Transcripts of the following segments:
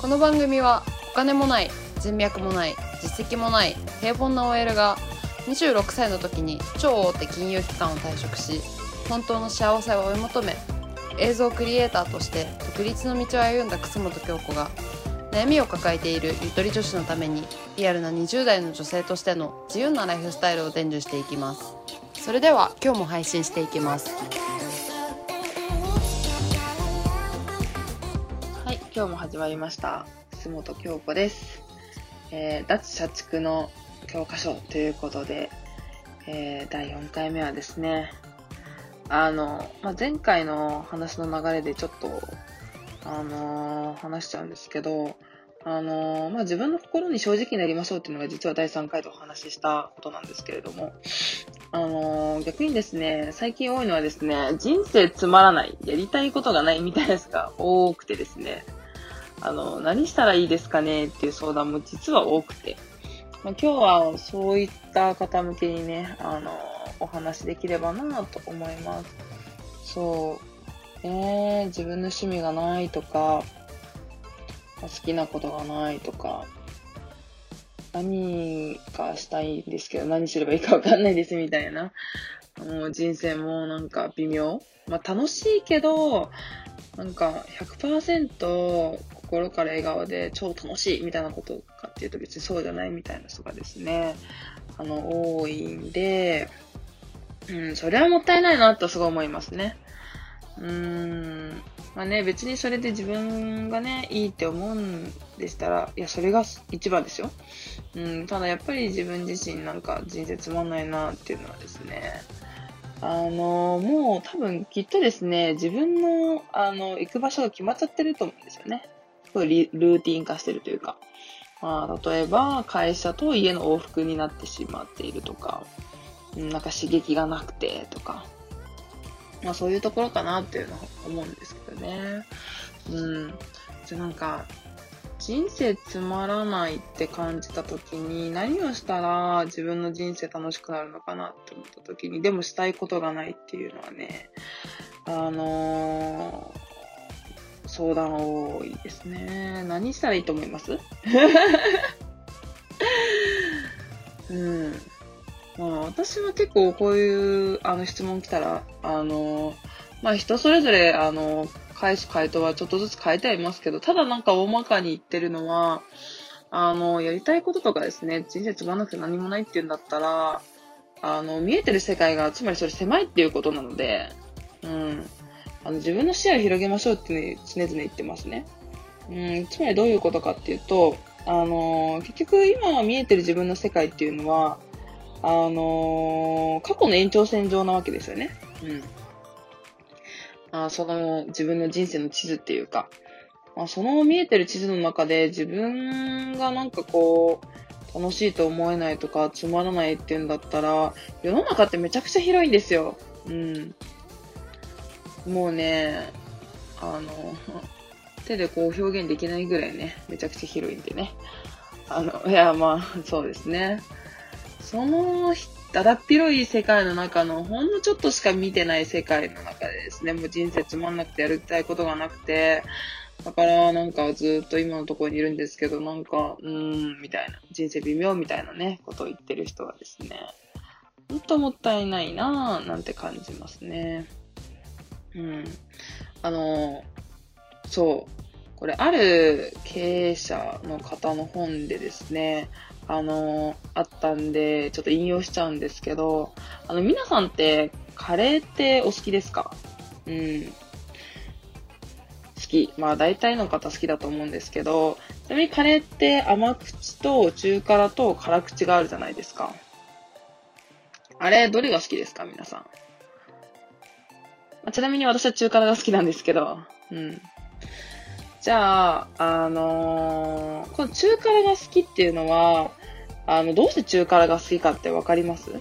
この番組はお金もない人脈もない実績もない平凡な OL が26歳の時に超大手金融機関を退職し本当の幸せを追い求め映像クリエイターとして独立の道を歩んだ楠本京子が悩みを抱えているゆとり女子のためにリアルな20代の女性としての自由なライフスタイルを伝授していきます。それでは今日も配信していきます。今日も始まりました。楠本京子です。えー脱社畜の教科書ということで、えー第4回目はですね、あの、まあ、前回の話の流れでちょっと、あのー話しちゃうんですけど、あのまあ、自分の心に正直になりましょうっていうのが実は第3回でお話ししたことなんですけれども、あの逆にですね、最近多いのはですね、人生つまらない、やりたいことがないみたいなやつが多くてですね、あの、何したらいいですかねっていう相談も実は多くて、まあ、今日はそういった方向けにね、あの、お話できればなと思います。そう。ねえ自分の趣味がないとか、好きなことがないとか、何かしたいんですけど、何すればいいかわかんないですみたいな。もう人生もなんか微妙。まあ楽しいけど、なんか100%心から笑顔で超楽しいみたいなことかっていうと別にそうじゃないみたいな人がですね、あの、多いんで、うん、それはもったいないなとすごい思いますね。うーん。まあね、別にそれで自分がね、いいって思うんでしたら、いや、それが一番ですよ。うん、ただやっぱり自分自身なんか人生つまんないなっていうのはですね、あの、もう多分きっとですね、自分の、あの、行く場所が決まっちゃってると思うんですよね。ルーティン化してるというか。まあ、例えば、会社と家の往復になってしまっているとか、なんか刺激がなくてとか、まあそういうところかなっていうのは思うんですけどね。うん。じゃなんか、人生つまらないって感じた時に何をしたら自分の人生楽しくなるのかなって思った時にでもしたいことがないっていうのはねあのー相談多いですね。何したらいいと思います？うん。まあ私は結構こういうあの質問来たらあのまあ人それぞれあの返す回答はちょっとずつ変えてはいますけど、ただなんか大まかに言ってるのは、あの、やりたいこととかですね、人生つまんなくて何もないっていうんだったら、あの、見えてる世界が、つまりそれ狭いっていうことなので、うん。あの、自分の視野を広げましょうって、ね、常々言ってますね。うん、つまりどういうことかっていうと、あの、結局今見えてる自分の世界っていうのは、あの、過去の延長線上なわけですよね。うん。あその自分の人生の地図っていうか、まあ、その見えてる地図の中で自分がなんかこう、楽しいと思えないとか、つまらないっていうんだったら、世の中ってめちゃくちゃ広いんですよ。うん。もうね、あの、手でこう表現できないぐらいね、めちゃくちゃ広いんでね。あの、いや、まあ、そうですね。そのだだっ広い世界の中のほんのちょっとしか見てない世界の中でですね、もう人生つまんなくてやりたいことがなくて、だからなんかずっと今のところにいるんですけど、なんか、うーん、みたいな、人生微妙みたいなね、ことを言ってる人はですね、ほんともったいないなぁ、なんて感じますね。うん。あの、そう。これ、ある経営者の方の本でですね、あの、あったんで、ちょっと引用しちゃうんですけど、あの、皆さんって、カレーってお好きですか？うん。好き。まあ、大体の方好きだと思うんですけど、ちなみにカレーって甘口と中辛と辛口があるじゃないですか。あれ、どれが好きですか？皆さん。まあちなみに私は中辛が好きなんですけど、うん。じゃあ、あのーこの中辛が好きっていうのは、あの、どうして中辛が好きかってわかります？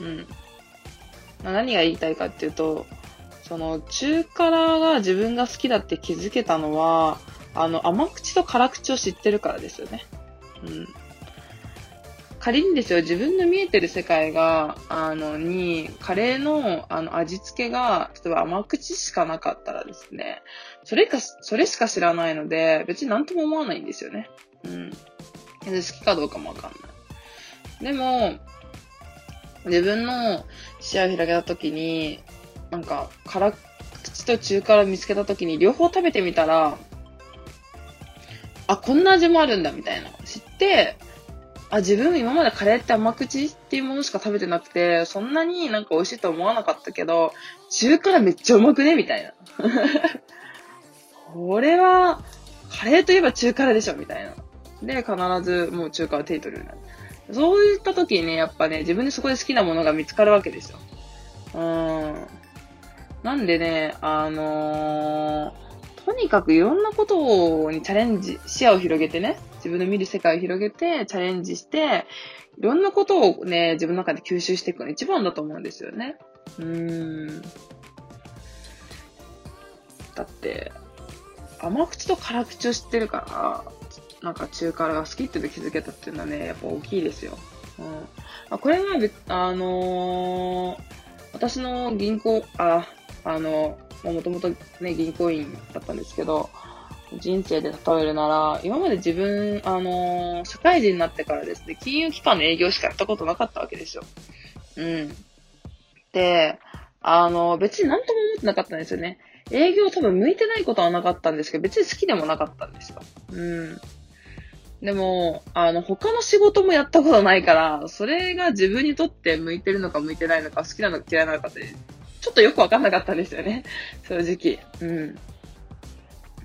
うん。まあ何が言いたいかっていうと、その、中辛が自分が好きだって気づけたのは、あの、甘口と辛口を知ってるからですよね。うん。仮にですよ、自分の見えてる世界が、あの、に、カレーの、あの、味付けが、例えば甘口しかなかったらですね、それか、それしか知らないので、別になんとも思わないんですよね。うん。好きかどうかもわかんない。でも、自分の視野を開けた時に、なんか、辛口と中辛見つけた時に両方食べてみたら、あ、こんな味もあるんだみたいな知って、あ、自分今までカレーって甘口っていうものしか食べてなくて、そんなになんか美味しいと思わなかったけど、中辛めっちゃうまくねみたいな。これは、カレーといえば中辛でしょみたいな。で、必ずもう中華を手に取るようになる。そういった時にね、やっぱね、自分でそこで好きなものが見つかるわけですよ。うん。なんでね、あのー、とにかくいろんなことにチャレンジ、視野を広げてね、自分の見る世界を広げて、チャレンジして、いろんなことをね、自分の中で吸収していくのが一番だと思うんですよね。うーん。だって、甘口と辛口を知ってるから、なんか中辛が好きって気づけたっていうのはね、やっぱ大きいですよ。うん。あこれは、あのー、私の銀行、あ、あの、もともとね、銀行員だったんですけど、人生で例えるなら、今まで自分、あのー、社会人になってからですね、金融機関の営業しかやったことなかったわけですよ。うん。で、あのー、別に何とも思ってなかったんですよね。営業多分向いてないことはなかったんですけど、別に好きでもなかったんですよ。うん。でも、あの、他の仕事もやったことないから、それが自分にとって向いてるのか向いてないのか、好きなのか嫌いなのかって、ちょっとよくわかんなかったんですよね。正直。う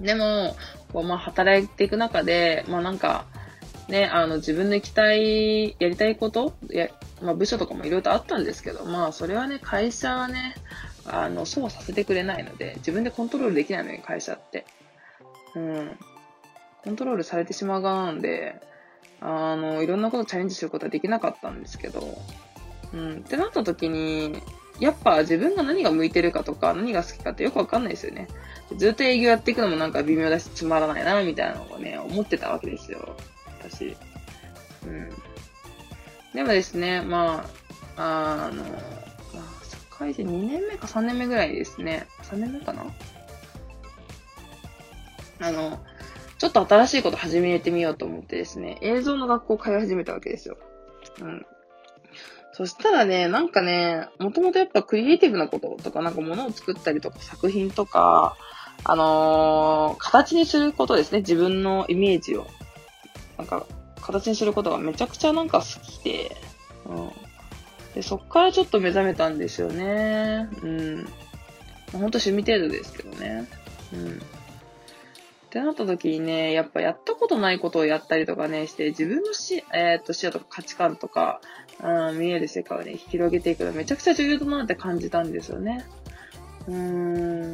ん。でも、こう、まあ、働いていく中で、まあ、なんか、ね、あの、自分の行きたい、やりたいことや、まあ、部署とかもいろいろとあったんですけど、まあ、それはね、会社はね、あの、そうさせてくれないので、自分でコントロールできないのに、会社って。うん。コントロールされてしまう側なんで、あの、いろんなことチャレンジすることはできなかったんですけど、うん。ってなった時に、やっぱ自分が何が向いてるかとか、何が好きかってよくわかんないですよね。ずっと営業やっていくのもなんか微妙だし、つまらないな、みたいなのをね、思ってたわけですよ。私。うん。でもですね、まあ、あの、まあ、社会人2年目か3年目ぐらいですね。3年目かな？あの、ちょっと新しいこと始めてみようと思ってですね、映像の学校を通い始めたわけですよ。うん。そしたらね、なんかね、もともとやっぱクリエイティブなこととか、なんか物を作ったりとか作品とか、あのー、形にすることですね。自分のイメージを。なんか、形にすることがめちゃくちゃなんか好きで、うん。で、そっからちょっと目覚めたんですよね。うん。ほんと趣味程度ですけどね。うん。ってなった時にね、やっぱやったことないことをやったりとかね、して自分のし、えー、っと視野とか価値観とか、うん、見える世界をね、広げていくのめちゃくちゃ重要だなって感じたんですよね。うー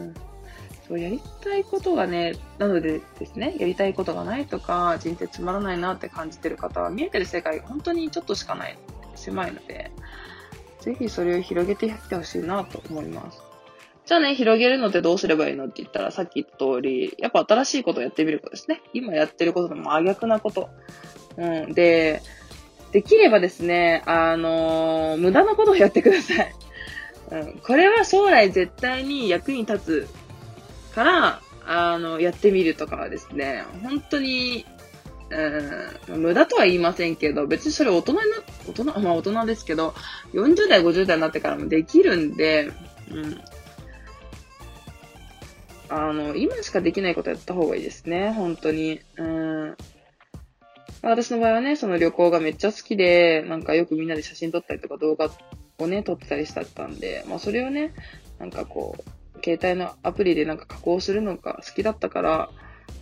ん。そう、やりたいことがね、なのでですね、やりたいことがないとか、人生つまらないなって感じてる方は、見えてる世界が本当にちょっとしかない、狭いので、ぜひそれを広げていってほしいなと思います。じゃあね、広げるのってどうすればいいのって言ったら、さっき言った通り、やっぱ新しいことをやってみることですね。今やってることと真逆なこと。うん。で、できればですね、あのー、無駄なことをやってください。うん。これは将来絶対に役に立つから、あの、やってみるとかはですね、本当に、うん、無駄とは言いませんけど、別にそれ大人にな、大人、まあ大人ですけど、40代、50代になってからもできるんで、うん。あの、今しかできないことやった方がいいですね、本当に。うん。私の場合はね、その旅行がめっちゃ好きで、なんかよくみんなで写真撮ったりとか動画をね、撮ってたりしたったんで、まあそれをね、なんかこう、携帯のアプリでなんか加工するのが好きだったから、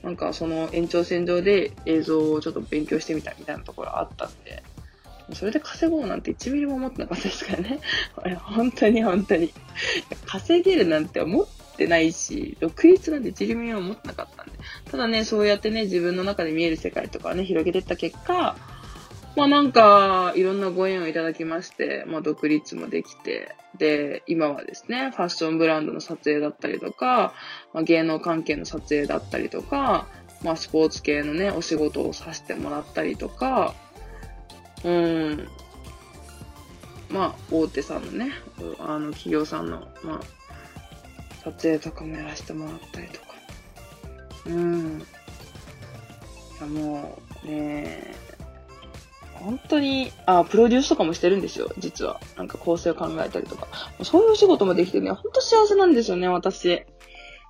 なんかその延長線上で映像をちょっと勉強してみたみたいなところあったんで、それで稼ごうなんて1ミリも思ってなかったですからね。本当に本当に。稼げるなんて思っってないし、独立なんて一ミリも持ってなかったんで。ただね、そうやってね、自分の中で見える世界とかね、広げてった結果、まあなんか、いろんなご縁をいただきまして、まあ独立もできて、で、今はですね、ファッションブランドの撮影だったりとか、まあ、芸能関係の撮影だったりとか、まあスポーツ系のね、お仕事をさせてもらったりとか、うん、まあ、大手さんのね、あの、企業さんの、まあ、撮影とかもやらせてもらったりとか。うん。いや、もう、ね本当に、あ、プロデュースとかもしてるんですよ、実は。なんか構成を考えたりとか。そういう仕事もできてね、ほんと幸せなんですよね、私。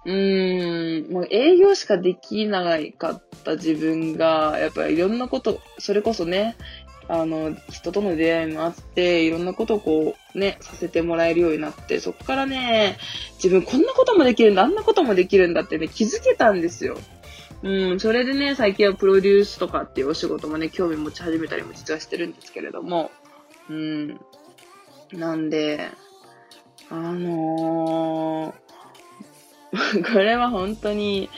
うーん、もう営業しかできなかった自分が、やっぱりいろんなこと、それこそね、あの、人との出会いもあって、いろんなことをこう、ね、させてもらえるようになって、そこからね、自分こんなこともできるんだ、あんなこともできるんだってね、気づけたんですよ。うん、それでね、最近はプロデュースとかっていうお仕事もね、興味持ち始めたりも実はしてるんですけれども、うん。なんで、あのー、これは本当に、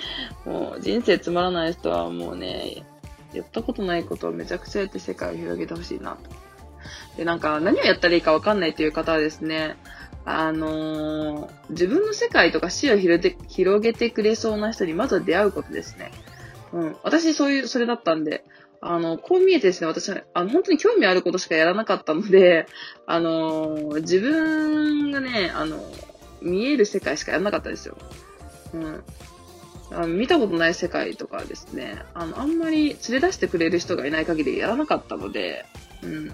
もう人生つまらない人はもうね、やったことないことをめちゃくちゃやって世界を広げてほしいなと。で、なんか何をやったらいいかわかんないという方はですね、あのー、自分の世界とか視野を広げ広げてくれそうな人にまずは出会うことですね。うん。私そういう、それだったんで、あの、こう見えてですね、私は、あの、本当に興味あることしかやらなかったので、あのー、自分がね、あの、見える世界しかやらなかったですよ。うん。あの見たことない世界とかですね、あの、あんまり連れ出してくれる人がいない限りやらなかったので、うん。や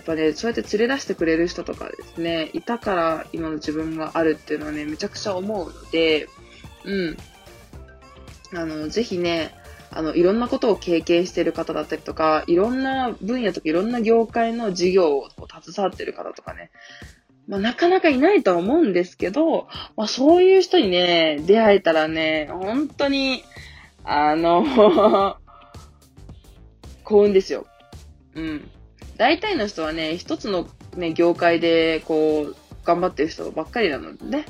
っぱね、そうやって連れ出してくれる人とかですね、いたから今の自分があるっていうのはね、めちゃくちゃ思うので、うん。あの、ぜひね、あの、いろんなことを経験してる方だったりとか、いろんな分野とかいろんな業界の事業を携わってる方とかね、まあ、なかなかいないとは思うんですけど、まあ、そういう人にね、出会えたらね、本当に、あの 幸運ですよ。うん。大体の人はね、一つのね、業界で、こう、頑張ってる人ばっかりなのでね。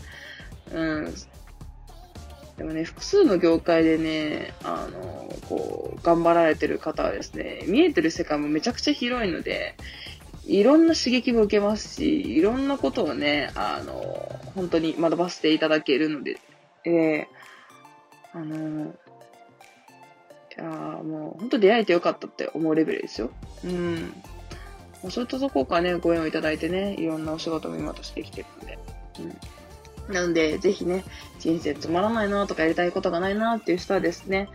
うん。でもね、複数の業界でね、あの、こう、頑張られてる方はですね、見えてる世界もめちゃくちゃ広いので、いろんな刺激も受けますし、いろんなことをね、あの、本当に学ばせていただけるので、えー、あの、いやもう本当出会えてよかったって思うレベルですよ。うん。そういったところからね、ご縁をいただいてね、いろんなお仕事も今としてきてるので。うん。なので、ぜひね、人生つまらないなとかやりたいことがないなっていう人はですね、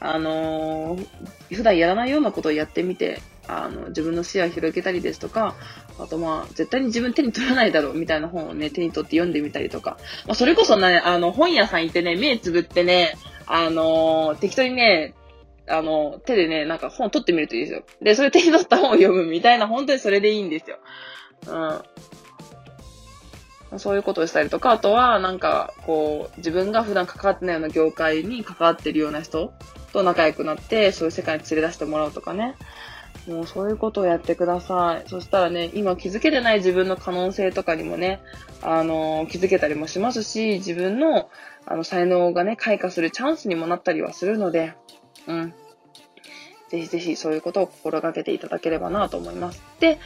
あのー、普段やらないようなことをやってみて、あの、自分の視野を広げたりですとか、あとまあ、絶対に自分手に取らないだろうみたいな本をね、手に取って読んでみたりとか、まあ、それこそね、あの、本屋さん行ってね、目つぶってね、あのー、適当にね、あの、手でね、なんか本取ってみるといいですよ。で、それ手に取った本を読むみたいな、本当にそれでいいんですよ。うん。そういうことをしたりとか、あとは、なんか、こう、自分が普段関わってないような業界に関わってるような人と仲良くなって、そういう世界に連れ出してもらうとかね。もうそういうことをやってください。そしたらね、今気づけてない自分の可能性とかにもね、あの、気づけたりもしますし、自分の、あの、才能がね、開花するチャンスにもなったりはするので、うん。ぜひぜひそういうことを心がけていただければなと思います。で、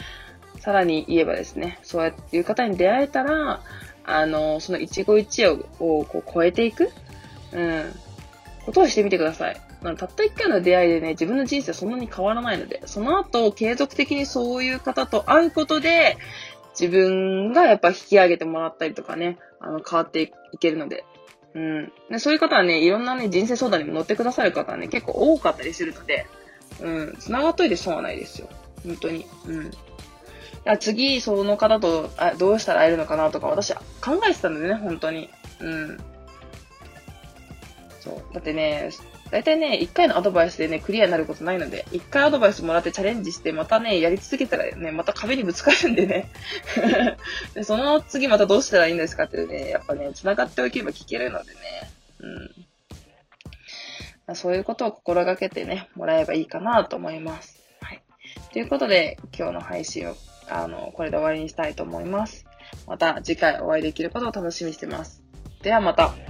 さらに言えばですね、そうやっていう方に出会えたら、あの、その一期一会をこう超えていく、うん、ことをしてみてください。たった一回の出会いでね、自分の人生はそんなに変わらないので、その後、継続的にそういう方と会うことで、自分がやっぱ引き上げてもらったりとかね、あの、変わっていけるので、うん。でそういう方はね、いろんなね、人生相談にも乗ってくださる方はね、結構多かったりするので、うん、繋がっといて損はないですよ。本当に。うん。次、その方とあどうしたら会えるのかなとか、私考えてたんだよね、本当に。うん。そう。だってね、大体ね、1回のアドバイスでね、クリアになることないので、1回アドバイスもらってチャレンジして、またね、やり続けたらね、また壁にぶつかるんでね。で、その次またどうしたらいいんですかってね、やっぱね、繋がっておけば聞けるのでね。うん。そういうことを心がけてね、もらえばいいかなと思います。はい。ということで、今日の配信を、あの、これで終わりにしたいと思います。また次回お会いできることを楽しみにしてます。ではまた。